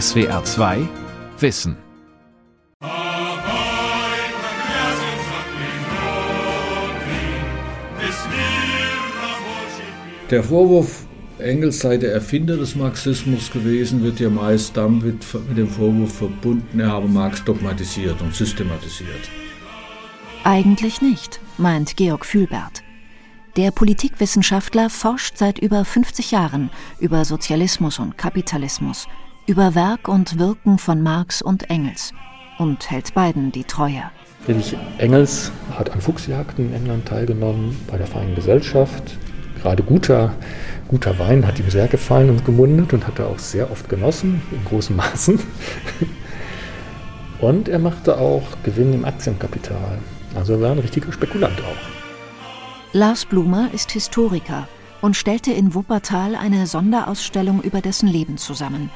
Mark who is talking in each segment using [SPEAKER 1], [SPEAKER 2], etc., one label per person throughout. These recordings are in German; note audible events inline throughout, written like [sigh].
[SPEAKER 1] SWR 2 Wissen.
[SPEAKER 2] Der Vorwurf, Engels sei der Erfinder des Marxismus gewesen, wird ja meist damit mit dem Vorwurf verbunden, er habe Marx dogmatisiert und systematisiert.
[SPEAKER 3] Eigentlich nicht, meint Georg Fühlbert. Der Politikwissenschaftler forscht seit über 50 Jahren über Sozialismus und Kapitalismus, über Werk und Wirken von Marx und Engels und hält beiden die Treue.
[SPEAKER 4] Friedrich Engels hat an Fuchsjagden in England teilgenommen, bei der Freien Gesellschaft. Gerade guter, guter Wein hat ihm sehr gefallen und gemundet und hat er auch sehr oft genossen, in großen Maßen. [laughs] Und er machte auch Gewinn im Aktienkapital. Also er war ein richtiger Spekulant auch.
[SPEAKER 3] Lars Blumer ist Historiker und stellte in Wuppertal eine Sonderausstellung über dessen Leben zusammen,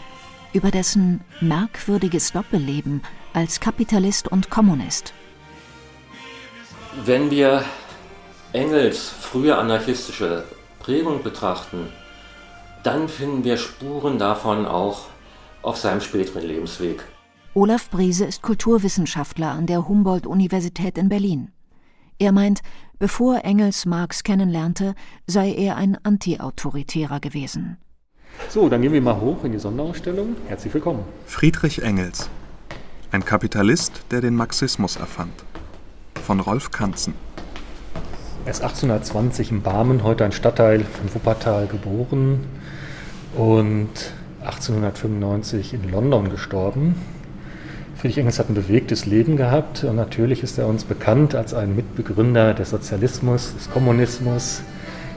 [SPEAKER 3] über dessen merkwürdiges Doppelleben als Kapitalist und Kommunist.
[SPEAKER 5] Wenn wir Engels frühe anarchistische Prägung betrachten, dann finden wir Spuren davon auch auf seinem späteren Lebensweg.
[SPEAKER 3] Olaf Briese ist Kulturwissenschaftler an der Humboldt-Universität in Berlin. Er meint, Bevor Engels Marx kennenlernte, sei er ein Antiautoritärer gewesen.
[SPEAKER 4] So, dann gehen wir mal hoch in die Sonderausstellung. Herzlich willkommen.
[SPEAKER 6] Friedrich Engels. Ein Kapitalist, der den Marxismus erfand. Von Rolf Kanzen.
[SPEAKER 4] Er ist 1820 in Barmen, heute ein Stadtteil von Wuppertal, geboren und 1895 in London gestorben. Friedrich Engels hat ein bewegtes Leben gehabt und natürlich ist er uns bekannt als ein Mitbegründer des Sozialismus, des Kommunismus,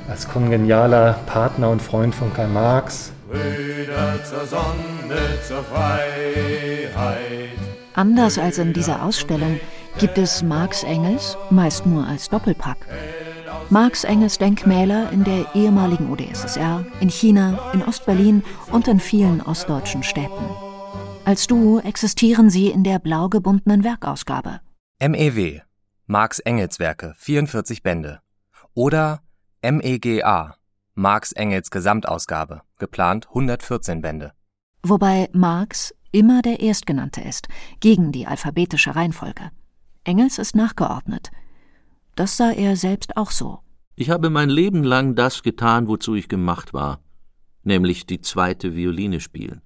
[SPEAKER 4] als kongenialer Partner und Freund von Karl Marx. Zur Sonne, zur
[SPEAKER 3] Freiheit. Anders als in dieser Ausstellung gibt es Marx Engels meist nur als Doppelpack. Marx Engels Denkmäler in der ehemaligen UdSSR, in China, in Ostberlin und in vielen ostdeutschen Städten. Als Duo existieren sie in der blau gebundenen Werkausgabe.
[SPEAKER 7] MEW Marx Engels Werke 44 Bände oder MEGA Marx Engels Gesamtausgabe geplant 114 Bände.
[SPEAKER 3] Wobei Marx immer der Erstgenannte ist, gegen die alphabetische Reihenfolge. Engels ist nachgeordnet. Das sah er selbst auch so.
[SPEAKER 8] Ich habe mein Leben lang das getan, wozu ich gemacht war, nämlich die zweite Violine spielen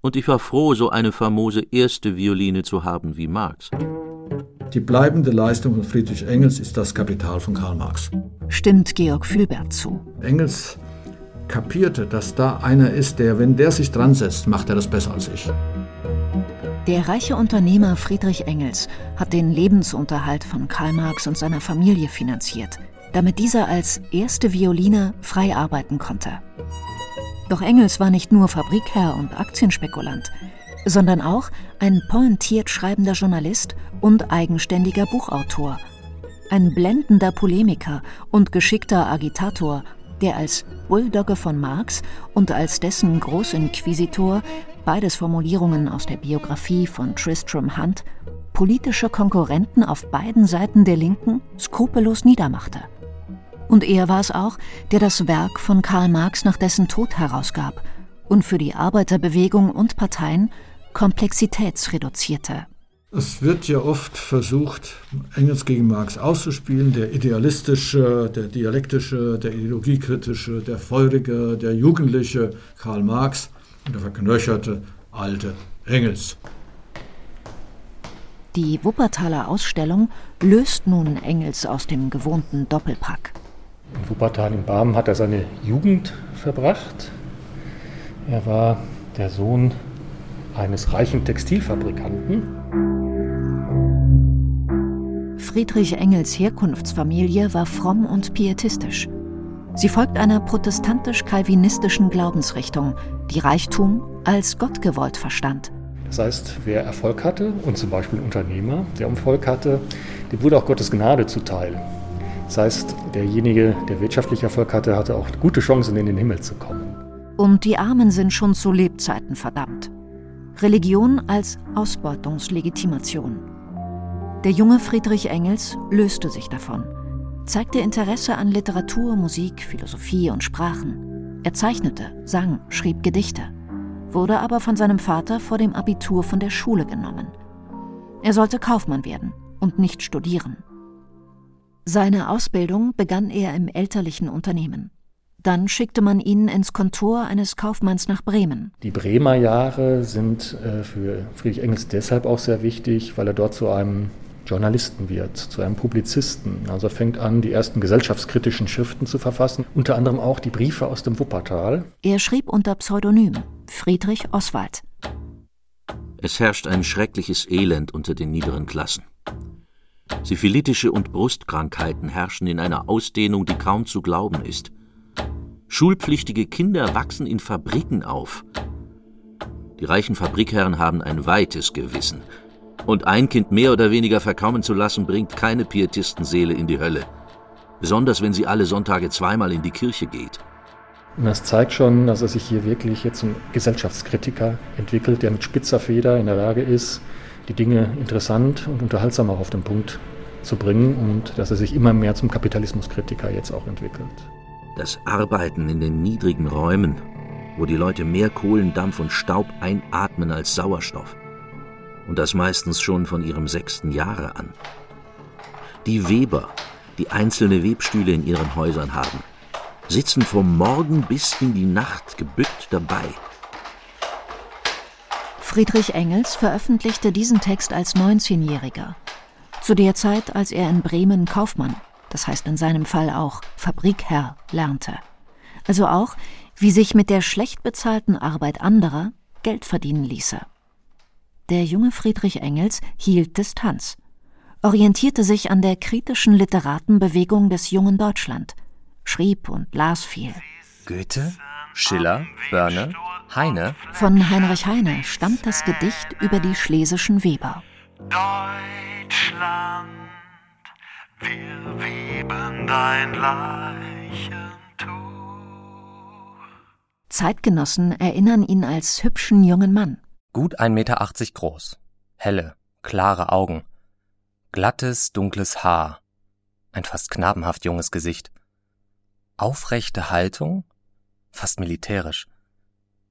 [SPEAKER 8] und ich war froh, so eine famose erste Violine zu haben wie Marx.
[SPEAKER 2] Die bleibende Leistung von Friedrich Engels ist das Kapital von Karl Marx.
[SPEAKER 3] Stimmt Georg Fühlbert zu.
[SPEAKER 2] Engels kapierte, dass da einer ist, der, wenn der sich dran setzt, macht er das besser als ich.
[SPEAKER 3] Der reiche Unternehmer Friedrich Engels hat den Lebensunterhalt von Karl Marx und seiner Familie finanziert, damit dieser als erste Violine frei arbeiten konnte. Doch Engels war nicht nur Fabrikherr und Aktienspekulant, sondern auch ein pointiert schreibender Journalist und eigenständiger Buchautor. Ein blendender Polemiker und geschickter Agitator, der als Bulldogge von Marx und als dessen Großinquisitor, beides Formulierungen aus der Biografie von Tristram Hunt, politische Konkurrenten auf beiden Seiten der Linken skrupellos niedermachte. Und er war es auch, der das Werk von Karl Marx nach dessen Tod herausgab und für die Arbeiterbewegung und Parteien komplexitätsreduzierte.
[SPEAKER 2] Es wird ja oft versucht, Engels gegen Marx auszuspielen, der idealistische, der dialektische, der ideologiekritische, der feurige, der jugendliche Karl Marx und der verknöcherte alte Engels.
[SPEAKER 3] Die Wuppertaler Ausstellung löst nun Engels aus dem gewohnten Doppelpack.
[SPEAKER 4] In Wuppertal in Barmen hat er seine Jugend verbracht. Er war der Sohn eines reichen Textilfabrikanten.
[SPEAKER 3] Friedrich Engels Herkunftsfamilie war fromm und pietistisch. Sie folgt einer protestantisch-kalvinistischen Glaubensrichtung, die Reichtum als Gott gewollt verstand.
[SPEAKER 4] Das heißt, wer Erfolg hatte, und zum Beispiel Unternehmer, der Erfolg hatte, dem wurde auch Gottes Gnade zuteil. Das heißt, derjenige, der wirtschaftlich Erfolg hatte, hatte auch gute Chancen, in den Himmel zu kommen.
[SPEAKER 3] Und die Armen sind schon zu Lebzeiten verdammt. Religion als Ausbeutungslegitimation. Der junge Friedrich Engels löste sich davon, zeigte Interesse an Literatur, Musik, Philosophie und Sprachen. Er zeichnete, sang, schrieb Gedichte. wurde aber von seinem Vater vor dem Abitur von der Schule genommen. Er sollte Kaufmann werden und nicht studieren. Seine Ausbildung begann er im elterlichen Unternehmen. Dann schickte man ihn ins Kontor eines Kaufmanns nach Bremen.
[SPEAKER 4] Die Bremer Jahre sind äh, für Friedrich Engels deshalb auch sehr wichtig, weil er dort zu einem Journalisten wird, zu einem Publizisten. Also er fängt an, die ersten gesellschaftskritischen Schriften zu verfassen, unter anderem auch die Briefe aus dem Wuppertal.
[SPEAKER 3] Er schrieb unter Pseudonym Friedrich Oswald.
[SPEAKER 8] Es herrscht ein schreckliches Elend unter den niederen Klassen. Syphilitische und Brustkrankheiten herrschen in einer Ausdehnung, die kaum zu glauben ist. Schulpflichtige Kinder wachsen in Fabriken auf. Die reichen Fabrikherren haben ein weites Gewissen. Und ein Kind mehr oder weniger verkommen zu lassen, bringt keine Pietistenseele in die Hölle. Besonders wenn sie alle Sonntage zweimal in die Kirche geht.
[SPEAKER 4] Und das zeigt schon, dass er sich hier wirklich jetzt zum Gesellschaftskritiker entwickelt, der mit spitzer Feder in der Lage ist, die Dinge interessant und unterhaltsam auch auf den Punkt zu bringen und dass er sich immer mehr zum Kapitalismuskritiker jetzt auch entwickelt.
[SPEAKER 8] Das Arbeiten in den niedrigen Räumen, wo die Leute mehr Kohlendampf und Staub einatmen als Sauerstoff. Und das meistens schon von ihrem sechsten Jahre an. Die Weber, die einzelne Webstühle in ihren Häusern haben, sitzen vom Morgen bis in die Nacht gebückt dabei.
[SPEAKER 3] Friedrich Engels veröffentlichte diesen Text als 19-Jähriger. Zu der Zeit, als er in Bremen Kaufmann, das heißt in seinem Fall auch Fabrikherr, lernte. Also auch, wie sich mit der schlecht bezahlten Arbeit anderer Geld verdienen ließe. Der junge Friedrich Engels hielt Distanz, orientierte sich an der kritischen Literatenbewegung des jungen Deutschland, schrieb und las viel.
[SPEAKER 7] Goethe, Schiller, Börne, Heine.
[SPEAKER 3] Von Heinrich Heine stammt das Gedicht über die schlesischen Weber.
[SPEAKER 9] Deutschland, wir weben dein Leichentuch.
[SPEAKER 3] Zeitgenossen erinnern ihn als hübschen jungen Mann.
[SPEAKER 7] Gut 1,80 Meter groß, helle, klare Augen, glattes, dunkles Haar, ein fast knabenhaft junges Gesicht. Aufrechte Haltung, fast militärisch.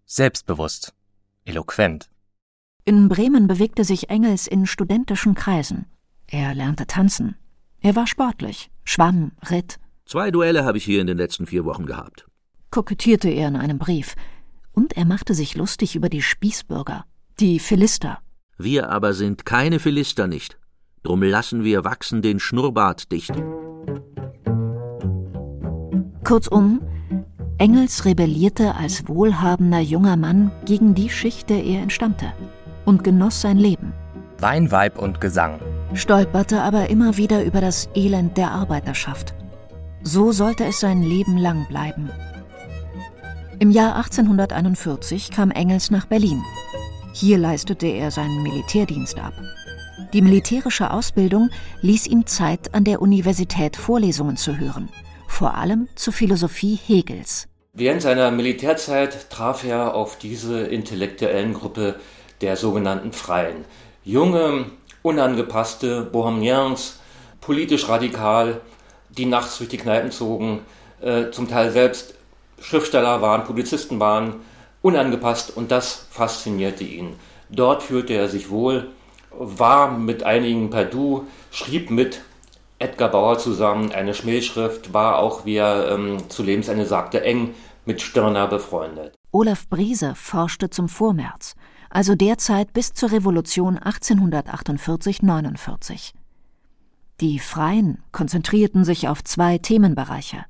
[SPEAKER 7] Selbstbewusst, eloquent.
[SPEAKER 3] In Bremen bewegte sich Engels in studentischen Kreisen. Er lernte tanzen. Er war sportlich, schwamm, ritt.
[SPEAKER 8] Zwei Duelle habe ich hier in den letzten vier Wochen gehabt.
[SPEAKER 3] Kokettierte er in einem Brief. Und er machte sich lustig über die Spießbürger, die Philister.
[SPEAKER 8] Wir aber sind keine Philister nicht. Drum lassen wir wachsen den Schnurrbart dicht.
[SPEAKER 3] Kurzum, Engels rebellierte als wohlhabender junger Mann gegen die Schicht, der er entstammte und genoss sein Leben.
[SPEAKER 7] Wein, Weib und Gesang.
[SPEAKER 3] Stolperte aber immer wieder über das Elend der Arbeiterschaft. So sollte es sein Leben lang bleiben. Im Jahr 1841 kam Engels nach Berlin. Hier leistete er seinen Militärdienst ab. Die militärische Ausbildung ließ ihm Zeit, an der Universität Vorlesungen zu hören vor allem zur Philosophie Hegels.
[SPEAKER 5] Während seiner Militärzeit traf er auf diese intellektuellen Gruppe der sogenannten Freien. Junge, unangepasste Bohemians, politisch radikal, die nachts durch die Kneipen zogen, äh, zum Teil selbst Schriftsteller waren, Publizisten waren, unangepasst und das faszinierte ihn. Dort fühlte er sich wohl, war mit einigen per Du, schrieb mit, Edgar Bauer zusammen eine Schmähschrift, war auch, wie er ähm, zu Lebensende sagte, eng mit Stirner befreundet.
[SPEAKER 3] Olaf Briese forschte zum Vormärz, also derzeit bis zur Revolution 1848-49. Die Freien konzentrierten sich auf zwei Themenbereiche.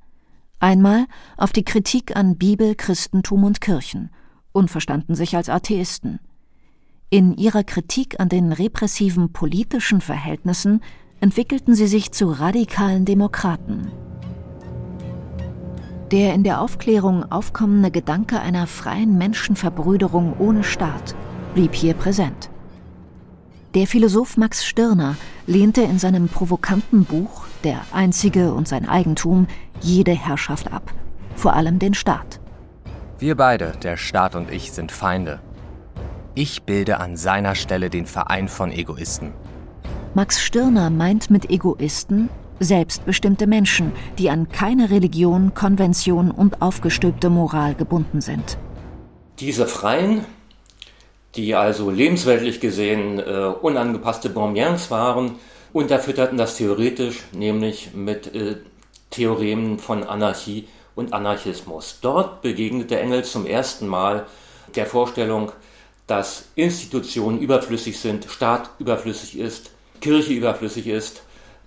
[SPEAKER 3] Einmal auf die Kritik an Bibel, Christentum und Kirchen und verstanden sich als Atheisten. In ihrer Kritik an den repressiven politischen Verhältnissen entwickelten sie sich zu radikalen Demokraten. Der in der Aufklärung aufkommende Gedanke einer freien Menschenverbrüderung ohne Staat blieb hier präsent. Der Philosoph Max Stirner lehnte in seinem provokanten Buch Der Einzige und sein Eigentum jede Herrschaft ab, vor allem den Staat.
[SPEAKER 7] Wir beide, der Staat und ich, sind Feinde. Ich bilde an seiner Stelle den Verein von Egoisten.
[SPEAKER 3] Max Stirner meint mit Egoisten selbstbestimmte Menschen, die an keine Religion, Konvention und aufgestülpte Moral gebunden sind.
[SPEAKER 5] Diese Freien die also lebensweltlich gesehen äh, unangepasste Bonbons waren, unterfütterten das theoretisch, nämlich mit äh, Theoremen von Anarchie und Anarchismus. Dort begegnete Engels zum ersten Mal der Vorstellung, dass Institutionen überflüssig sind, Staat überflüssig ist, Kirche überflüssig ist.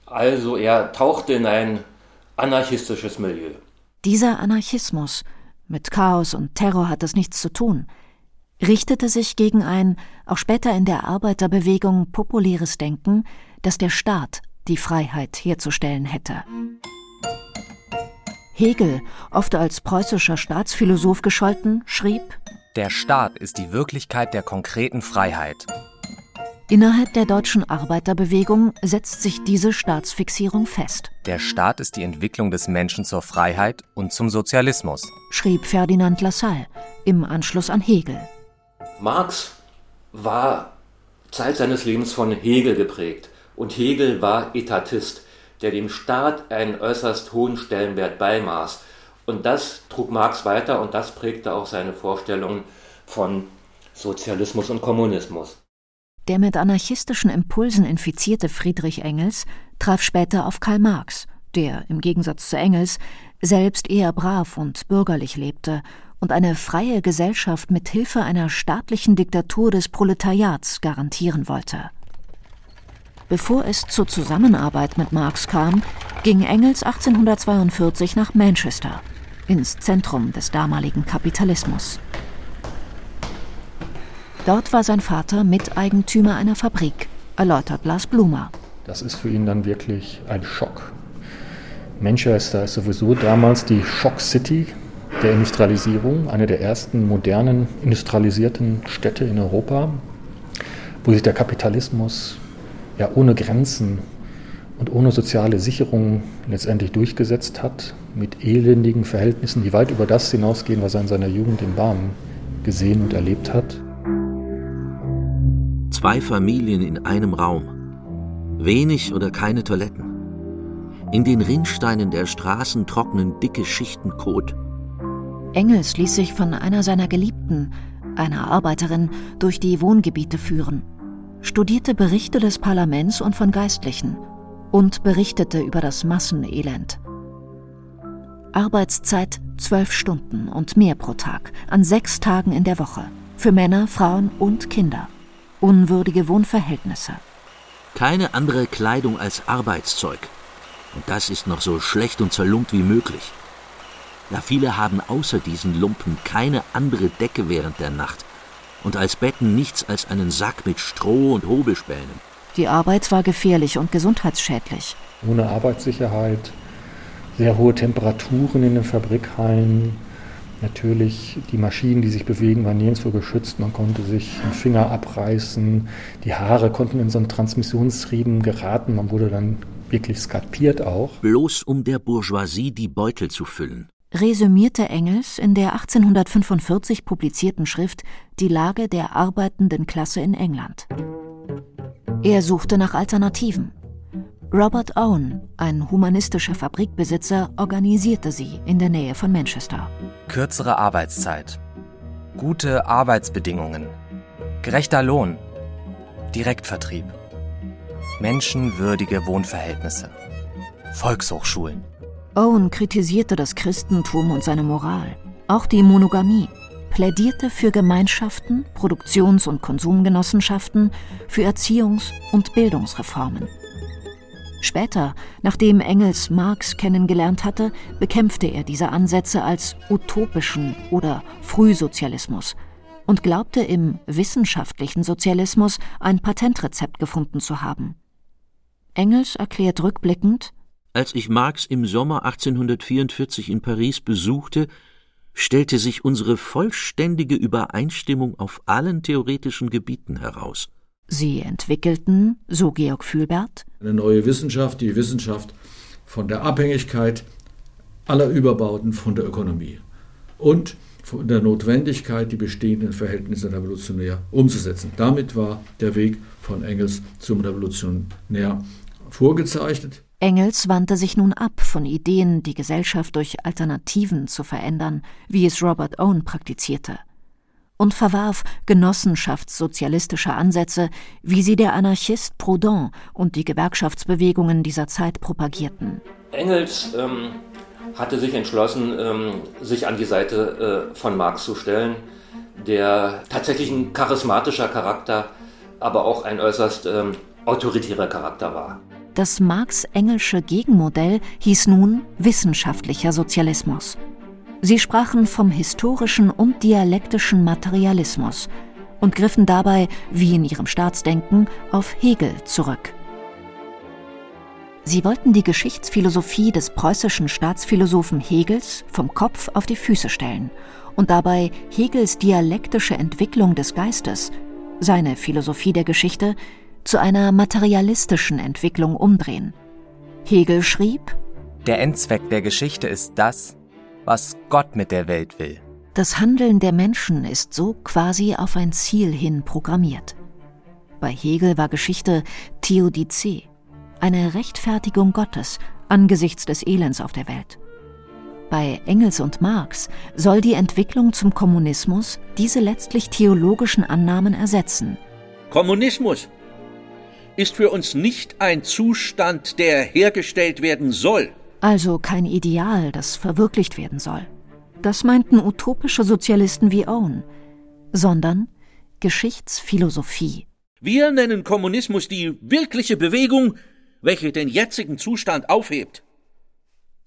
[SPEAKER 5] Also er tauchte in ein anarchistisches Milieu.
[SPEAKER 3] Dieser Anarchismus, mit Chaos und Terror hat es nichts zu tun, richtete sich gegen ein, auch später in der Arbeiterbewegung populäres Denken, dass der Staat die Freiheit herzustellen hätte. Hegel, oft als preußischer Staatsphilosoph gescholten, schrieb
[SPEAKER 7] Der Staat ist die Wirklichkeit der konkreten Freiheit.
[SPEAKER 3] Innerhalb der deutschen Arbeiterbewegung setzt sich diese Staatsfixierung fest.
[SPEAKER 7] Der Staat ist die Entwicklung des Menschen zur Freiheit und zum Sozialismus,
[SPEAKER 3] schrieb Ferdinand Lassalle im Anschluss an Hegel.
[SPEAKER 5] Marx war Zeit seines Lebens von Hegel geprägt und Hegel war Etatist der dem Staat einen äußerst hohen Stellenwert beimaß. Und das trug Marx weiter und das prägte auch seine Vorstellungen von Sozialismus und Kommunismus.
[SPEAKER 3] Der mit anarchistischen Impulsen infizierte Friedrich Engels traf später auf Karl Marx, der im Gegensatz zu Engels selbst eher brav und bürgerlich lebte und eine freie Gesellschaft mit Hilfe einer staatlichen Diktatur des Proletariats garantieren wollte. Bevor es zur Zusammenarbeit mit Marx kam, ging Engels 1842 nach Manchester, ins Zentrum des damaligen Kapitalismus. Dort war sein Vater Miteigentümer einer Fabrik, erläutert Lars Blumer.
[SPEAKER 4] Das ist für ihn dann wirklich ein Schock. Manchester ist sowieso damals die Shock City der Industrialisierung, eine der ersten modernen industrialisierten Städte in Europa, wo sich der Kapitalismus ja ohne Grenzen und ohne soziale Sicherung letztendlich durchgesetzt hat, mit elendigen Verhältnissen, die weit über das hinausgehen, was er in seiner Jugend in Barmen gesehen und erlebt hat.
[SPEAKER 8] Zwei Familien in einem Raum. Wenig oder keine Toiletten. In den Rinnsteinen der Straßen trocknen dicke Schichten Kot.
[SPEAKER 3] Engels ließ sich von einer seiner Geliebten, einer Arbeiterin, durch die Wohngebiete führen studierte Berichte des Parlaments und von Geistlichen und berichtete über das Massenelend. Arbeitszeit zwölf Stunden und mehr pro Tag, an sechs Tagen in der Woche, für Männer, Frauen und Kinder. Unwürdige Wohnverhältnisse.
[SPEAKER 8] Keine andere Kleidung als Arbeitszeug. Und das ist noch so schlecht und zerlumpt wie möglich. Ja, viele haben außer diesen Lumpen keine andere Decke während der Nacht und als Betten nichts als einen Sack mit Stroh und Hobelspänen.
[SPEAKER 3] Die Arbeit war gefährlich und gesundheitsschädlich.
[SPEAKER 4] Ohne Arbeitssicherheit, sehr hohe Temperaturen in den Fabrikhallen, natürlich die Maschinen, die sich bewegen, waren nirgendwo geschützt. Man konnte sich einen Finger abreißen, die Haare konnten in so einen Transmissionsriemen geraten, man wurde dann wirklich skalpiert auch.
[SPEAKER 8] Bloß um der Bourgeoisie die Beutel zu füllen
[SPEAKER 3] resümierte Engels in der 1845 publizierten Schrift Die Lage der arbeitenden Klasse in England. Er suchte nach Alternativen. Robert Owen, ein humanistischer Fabrikbesitzer, organisierte sie in der Nähe von Manchester.
[SPEAKER 7] Kürzere Arbeitszeit, gute Arbeitsbedingungen, gerechter Lohn, Direktvertrieb, menschenwürdige Wohnverhältnisse, Volkshochschulen.
[SPEAKER 3] Owen kritisierte das Christentum und seine Moral, auch die Monogamie, plädierte für Gemeinschaften, Produktions- und Konsumgenossenschaften, für Erziehungs- und Bildungsreformen. Später, nachdem Engels Marx kennengelernt hatte, bekämpfte er diese Ansätze als utopischen oder Frühsozialismus und glaubte im wissenschaftlichen Sozialismus ein Patentrezept gefunden zu haben. Engels erklärt rückblickend,
[SPEAKER 8] als ich Marx im Sommer 1844 in Paris besuchte, stellte sich unsere vollständige Übereinstimmung auf allen theoretischen Gebieten heraus.
[SPEAKER 3] Sie entwickelten, so Georg Fühlbert,
[SPEAKER 2] eine neue Wissenschaft, die Wissenschaft von der Abhängigkeit aller Überbauten von der Ökonomie und von der Notwendigkeit, die bestehenden Verhältnisse revolutionär umzusetzen. Damit war der Weg von Engels zum Revolutionär vorgezeichnet.
[SPEAKER 3] Engels wandte sich nun ab von Ideen, die Gesellschaft durch Alternativen zu verändern, wie es Robert Owen praktizierte. und verwarf genossenschaftssozialistische Ansätze, wie sie der Anarchist Proudhon und die Gewerkschaftsbewegungen dieser Zeit propagierten.
[SPEAKER 5] Engels ähm, hatte sich entschlossen, ähm, sich an die Seite äh, von Marx zu stellen, der tatsächlich ein charismatischer Charakter, aber auch ein äußerst ähm, autoritärer Charakter war.
[SPEAKER 3] Das Marx-Engelsche Gegenmodell hieß nun wissenschaftlicher Sozialismus. Sie sprachen vom historischen und dialektischen Materialismus und griffen dabei, wie in ihrem Staatsdenken, auf Hegel zurück. Sie wollten die Geschichtsphilosophie des preußischen Staatsphilosophen Hegels vom Kopf auf die Füße stellen und dabei Hegels dialektische Entwicklung des Geistes, seine Philosophie der Geschichte, zu einer materialistischen Entwicklung umdrehen. Hegel schrieb,
[SPEAKER 7] Der Endzweck der Geschichte ist das, was Gott mit der Welt will.
[SPEAKER 3] Das Handeln der Menschen ist so quasi auf ein Ziel hin programmiert. Bei Hegel war Geschichte Theodizee, eine Rechtfertigung Gottes angesichts des Elends auf der Welt. Bei Engels und Marx soll die Entwicklung zum Kommunismus diese letztlich theologischen Annahmen ersetzen.
[SPEAKER 10] Kommunismus ist für uns nicht ein Zustand, der hergestellt werden soll.
[SPEAKER 3] Also kein Ideal, das verwirklicht werden soll. Das meinten utopische Sozialisten wie Owen, sondern Geschichtsphilosophie.
[SPEAKER 10] Wir nennen Kommunismus die wirkliche Bewegung, welche den jetzigen Zustand aufhebt.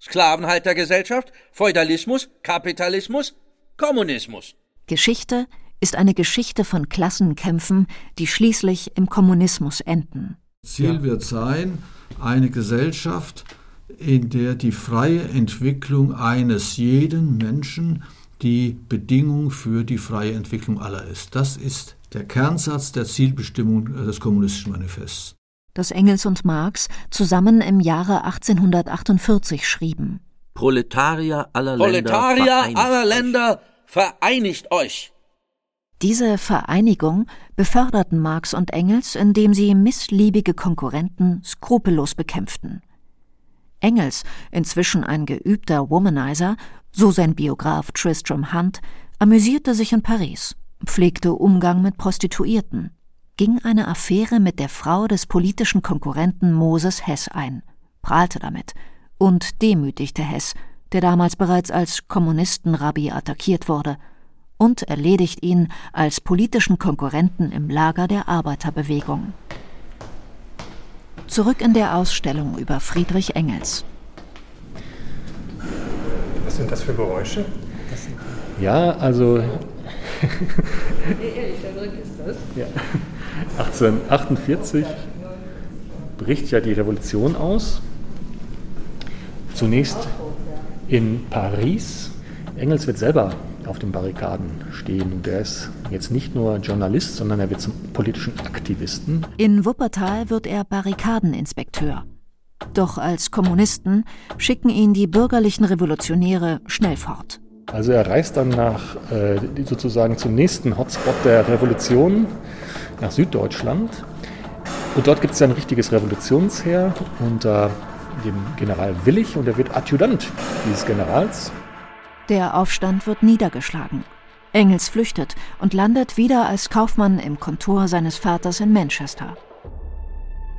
[SPEAKER 10] Sklavenhaltergesellschaft, Feudalismus, Kapitalismus, Kommunismus.
[SPEAKER 3] Geschichte ist eine Geschichte von Klassenkämpfen, die schließlich im Kommunismus enden.
[SPEAKER 2] Ziel wird sein, eine Gesellschaft, in der die freie Entwicklung eines jeden Menschen die Bedingung für die freie Entwicklung aller ist. Das ist der Kernsatz der Zielbestimmung des kommunistischen Manifests.
[SPEAKER 3] Das Engels und Marx zusammen im Jahre 1848 schrieben.
[SPEAKER 10] Proletarier aller Proletarier Länder, aller Länder, vereinigt euch!
[SPEAKER 3] Diese Vereinigung beförderten Marx und Engels, indem sie missliebige Konkurrenten skrupellos bekämpften. Engels, inzwischen ein geübter Womanizer, so sein Biograf Tristram Hunt, amüsierte sich in Paris, pflegte Umgang mit Prostituierten, ging eine Affäre mit der Frau des politischen Konkurrenten Moses Hess ein, prahlte damit und demütigte Hess, der damals bereits als Kommunistenrabbi attackiert wurde, und erledigt ihn als politischen Konkurrenten im Lager der Arbeiterbewegung. Zurück in der Ausstellung über Friedrich Engels.
[SPEAKER 11] Was sind das für Geräusche?
[SPEAKER 4] Ja, also.
[SPEAKER 12] Ehrlich, da drin ist das.
[SPEAKER 4] Ja. 1848 bricht ja die Revolution aus. Zunächst in Paris. Engels wird selber auf den Barrikaden stehen und er ist jetzt nicht nur Journalist, sondern er wird zum politischen Aktivisten.
[SPEAKER 3] In Wuppertal wird er Barrikadeninspekteur. Doch als Kommunisten schicken ihn die bürgerlichen Revolutionäre schnell fort.
[SPEAKER 4] Also er reist dann nach äh, sozusagen zum nächsten Hotspot der Revolution, nach Süddeutschland. Und dort gibt es ein richtiges Revolutionsheer unter dem General Willig und er wird Adjutant dieses Generals.
[SPEAKER 3] Der Aufstand wird niedergeschlagen. Engels flüchtet und landet wieder als Kaufmann im Kontor seines Vaters in Manchester.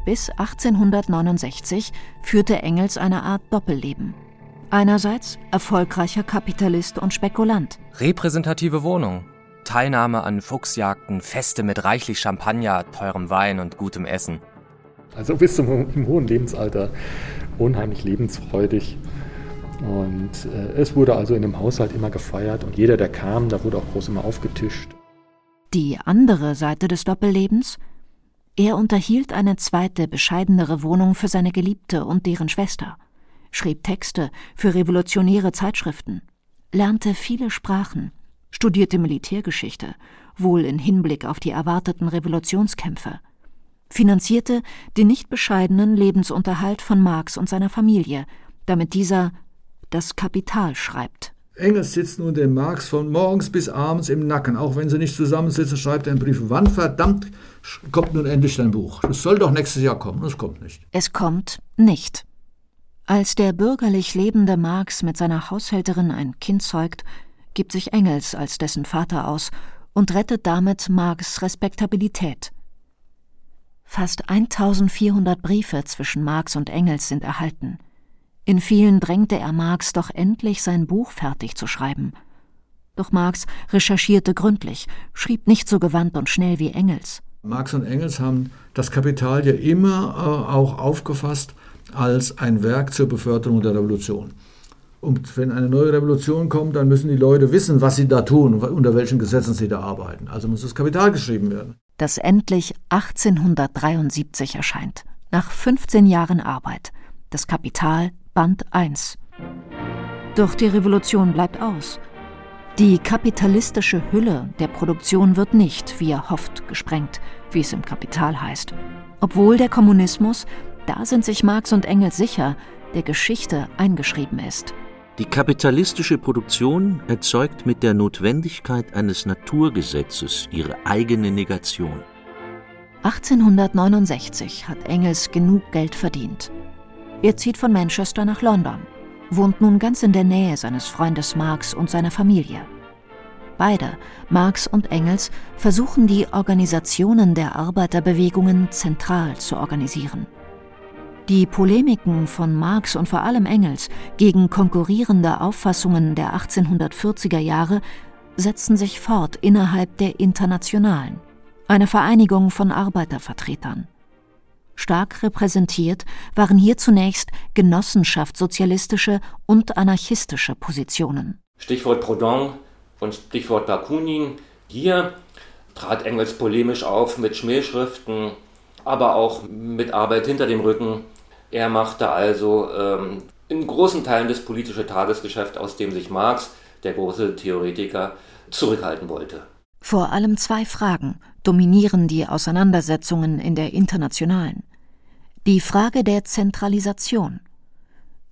[SPEAKER 3] Bis 1869 führte Engels eine Art Doppelleben. Einerseits erfolgreicher Kapitalist und Spekulant.
[SPEAKER 7] Repräsentative Wohnung, Teilnahme an Fuchsjagden, Feste mit reichlich Champagner, teurem Wein und gutem Essen.
[SPEAKER 4] Also bis zum im hohen Lebensalter unheimlich lebensfreudig. Und äh, es wurde also in dem Haushalt immer gefeiert und jeder, der kam, da wurde auch groß immer aufgetischt.
[SPEAKER 3] Die andere Seite des Doppellebens? Er unterhielt eine zweite, bescheidenere Wohnung für seine Geliebte und deren Schwester, schrieb Texte für revolutionäre Zeitschriften, lernte viele Sprachen, studierte Militärgeschichte, wohl in Hinblick auf die erwarteten Revolutionskämpfe, finanzierte den nicht bescheidenen Lebensunterhalt von Marx und seiner Familie, damit dieser das Kapital schreibt.
[SPEAKER 2] Engels sitzt nun dem Marx von morgens bis abends im Nacken. Auch wenn sie nicht zusammensitzen, schreibt er einen Brief. Wann verdammt kommt nun endlich dein Buch? Es soll doch nächstes Jahr kommen. Es kommt nicht.
[SPEAKER 3] Es kommt nicht. Als der bürgerlich lebende Marx mit seiner Haushälterin ein Kind zeugt, gibt sich Engels als dessen Vater aus und rettet damit Marx Respektabilität. Fast 1400 Briefe zwischen Marx und Engels sind erhalten. In vielen drängte er Marx doch endlich sein Buch fertig zu schreiben. Doch Marx recherchierte gründlich, schrieb nicht so gewandt und schnell wie Engels.
[SPEAKER 2] Marx und Engels haben das Kapital ja immer äh, auch aufgefasst als ein Werk zur Beförderung der Revolution. Und wenn eine neue Revolution kommt, dann müssen die Leute wissen, was sie da tun, unter welchen Gesetzen sie da arbeiten. Also muss das Kapital geschrieben werden.
[SPEAKER 3] Das endlich 1873 erscheint, nach 15 Jahren Arbeit. Das Kapital Band 1. Doch die Revolution bleibt aus. Die kapitalistische Hülle der Produktion wird nicht, wie er hofft, gesprengt, wie es im Kapital heißt. Obwohl der Kommunismus, da sind sich Marx und Engels sicher, der Geschichte eingeschrieben ist.
[SPEAKER 8] Die kapitalistische Produktion erzeugt mit der Notwendigkeit eines Naturgesetzes ihre eigene Negation.
[SPEAKER 3] 1869 hat Engels genug Geld verdient. Er zieht von Manchester nach London, wohnt nun ganz in der Nähe seines Freundes Marx und seiner Familie. Beide, Marx und Engels, versuchen die Organisationen der Arbeiterbewegungen zentral zu organisieren. Die Polemiken von Marx und vor allem Engels gegen konkurrierende Auffassungen der 1840er Jahre setzen sich fort innerhalb der Internationalen, einer Vereinigung von Arbeitervertretern. Stark repräsentiert waren hier zunächst genossenschaftssozialistische und anarchistische Positionen.
[SPEAKER 5] Stichwort Proudhon und Stichwort Bakunin. Hier trat Engels polemisch auf mit Schmähschriften, aber auch mit Arbeit hinter dem Rücken er machte also ähm, in großen Teilen das politische Tagesgeschäft, aus dem sich Marx, der große Theoretiker, zurückhalten wollte.
[SPEAKER 3] Vor allem zwei Fragen dominieren die Auseinandersetzungen in der Internationalen. Die Frage der Zentralisation.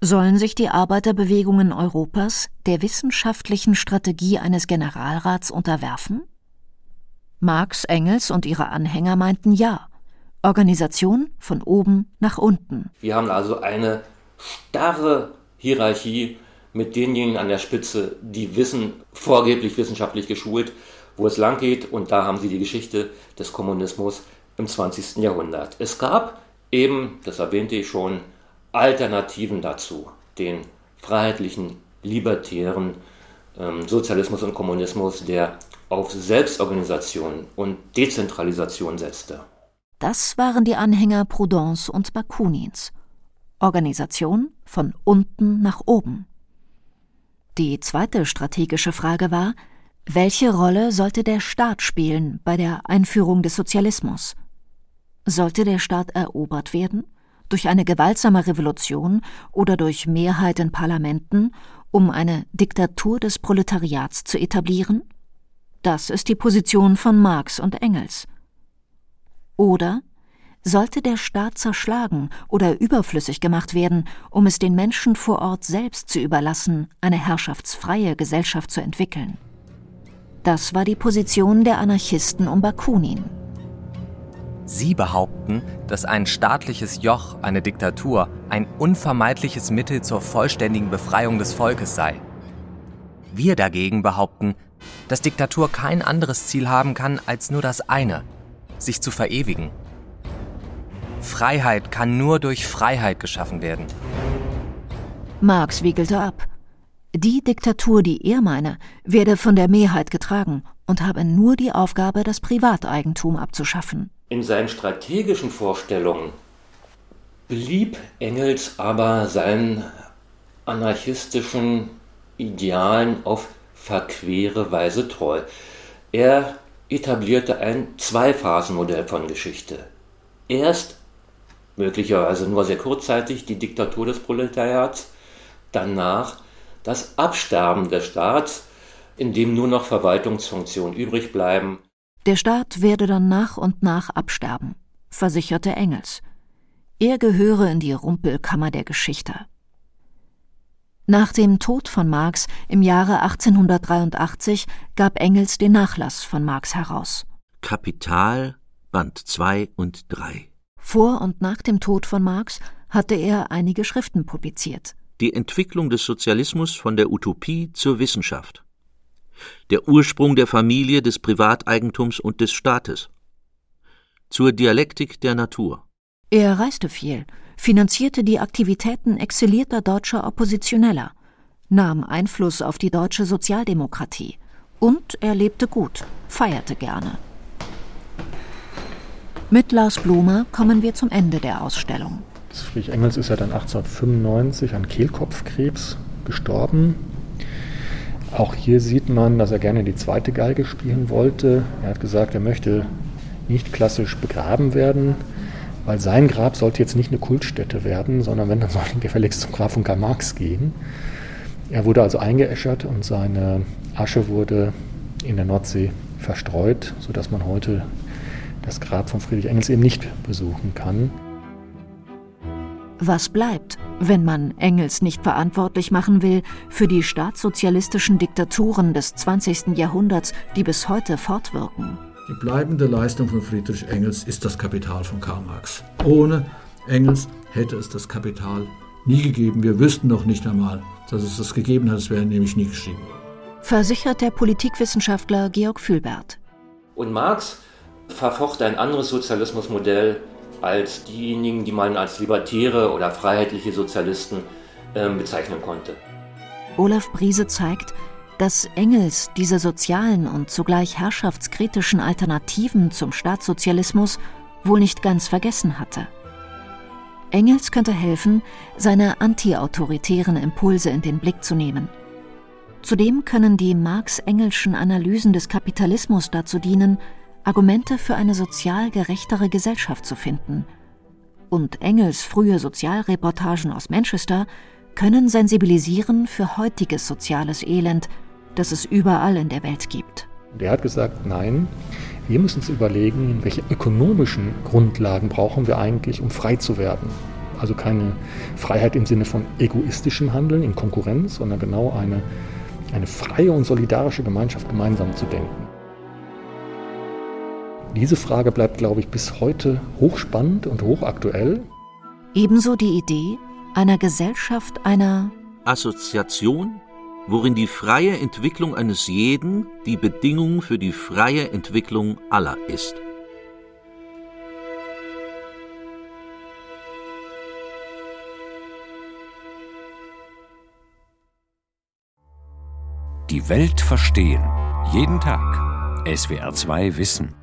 [SPEAKER 3] Sollen sich die Arbeiterbewegungen Europas der wissenschaftlichen Strategie eines Generalrats unterwerfen? Marx, Engels und ihre Anhänger meinten ja. Organisation von oben nach unten.
[SPEAKER 5] Wir haben also eine starre Hierarchie mit denjenigen an der Spitze, die wissen, vorgeblich wissenschaftlich geschult, wo es lang geht. Und da haben sie die Geschichte des Kommunismus im 20. Jahrhundert. Es gab eben, das erwähnte ich schon, Alternativen dazu, den freiheitlichen, libertären ähm, Sozialismus und Kommunismus, der auf Selbstorganisation und Dezentralisation setzte.
[SPEAKER 3] Das waren die Anhänger Proudhons und Bakunins. Organisation von unten nach oben. Die zweite strategische Frage war, welche Rolle sollte der Staat spielen bei der Einführung des Sozialismus? Sollte der Staat erobert werden? Durch eine gewaltsame Revolution oder durch Mehrheit in Parlamenten, um eine Diktatur des Proletariats zu etablieren? Das ist die Position von Marx und Engels. Oder sollte der Staat zerschlagen oder überflüssig gemacht werden, um es den Menschen vor Ort selbst zu überlassen, eine herrschaftsfreie Gesellschaft zu entwickeln. Das war die Position der Anarchisten um Bakunin.
[SPEAKER 7] Sie behaupten, dass ein staatliches Joch, eine Diktatur, ein unvermeidliches Mittel zur vollständigen Befreiung des Volkes sei. Wir dagegen behaupten, dass Diktatur kein anderes Ziel haben kann als nur das eine, sich zu verewigen. Freiheit kann nur durch Freiheit geschaffen werden.
[SPEAKER 3] Marx wiegelte ab. Die Diktatur, die er meine, werde von der Mehrheit getragen und habe nur die Aufgabe, das Privateigentum abzuschaffen.
[SPEAKER 5] In seinen strategischen Vorstellungen blieb Engels aber seinen anarchistischen Idealen auf verquere Weise treu. Er etablierte ein Zweiphasenmodell von Geschichte. Erst, möglicherweise nur sehr kurzzeitig, die Diktatur des Proletariats, danach das Absterben des Staats, in dem nur noch Verwaltungsfunktionen übrig bleiben.
[SPEAKER 3] Der Staat werde dann nach und nach absterben, versicherte Engels. Er gehöre in die Rumpelkammer der Geschichte. Nach dem Tod von Marx im Jahre 1883 gab Engels den Nachlass von Marx heraus.
[SPEAKER 8] Kapital, Band 2 und 3.
[SPEAKER 3] Vor und nach dem Tod von Marx hatte er einige Schriften publiziert.
[SPEAKER 8] Die Entwicklung des Sozialismus von der Utopie zur Wissenschaft. der Ursprung der Familie, des Privateigentums und des Staates. Zur Dialektik der Natur.
[SPEAKER 3] Er reiste viel, finanzierte die Aktivitäten exilierter deutscher Oppositioneller, nahm Einfluss auf die deutsche Sozialdemokratie und er lebte gut, feierte gerne. Mit Lars Blumer kommen wir zum Ende der Ausstellung.
[SPEAKER 4] Friedrich Engels ist ja dann 1895 an Kehlkopfkrebs gestorben. Auch hier sieht man, dass er gerne die zweite Geige spielen wollte. Er hat gesagt, er möchte nicht klassisch begraben werden, weil sein Grab sollte jetzt nicht eine Kultstätte werden, sondern wenn, dann soll er gefälligst zum Grab von Karl Marx gehen. Er wurde also eingeäschert und seine Asche wurde in der Nordsee verstreut, sodass man heute das Grab von Friedrich Engels eben nicht besuchen kann.
[SPEAKER 3] Was bleibt, wenn man Engels nicht verantwortlich machen will für die staatssozialistischen Diktaturen des 20. Jahrhunderts, die bis heute fortwirken?
[SPEAKER 2] Die bleibende Leistung von Friedrich Engels ist das Kapital von Karl Marx. Ohne Engels hätte es das Kapital nie gegeben. Wir wüssten noch nicht einmal, dass es das gegeben hat. Es wäre nämlich nie geschrieben worden.
[SPEAKER 3] Versichert der Politikwissenschaftler Georg Fühlbert.
[SPEAKER 5] Und Marx verfocht ein anderes Sozialismusmodell als diejenigen, die man als libertäre oder freiheitliche Sozialisten äh, bezeichnen konnte.
[SPEAKER 3] Olaf Briese zeigt, dass Engels diese sozialen und zugleich herrschaftskritischen Alternativen zum Staatssozialismus wohl nicht ganz vergessen hatte. Engels könnte helfen, seine antiautoritären Impulse in den Blick zu nehmen. Zudem können die Marx-Engelschen Analysen des Kapitalismus dazu dienen, Argumente für eine sozial gerechtere Gesellschaft zu finden. Und Engels frühe Sozialreportagen aus Manchester können sensibilisieren für heutiges soziales Elend, das es überall in der Welt gibt.
[SPEAKER 4] Er hat gesagt, nein, wir müssen uns überlegen, welche ökonomischen Grundlagen brauchen wir eigentlich, um frei zu werden. Also keine Freiheit im Sinne von egoistischem Handeln in Konkurrenz, sondern genau eine, eine freie und solidarische Gemeinschaft gemeinsam zu denken. Diese Frage bleibt, glaube ich, bis heute hochspannend und hochaktuell.
[SPEAKER 3] Ebenso die Idee einer Gesellschaft einer
[SPEAKER 8] Assoziation, worin die freie Entwicklung eines jeden die Bedingung für die freie Entwicklung aller ist.
[SPEAKER 1] Die Welt verstehen. Jeden Tag. SWR2 Wissen.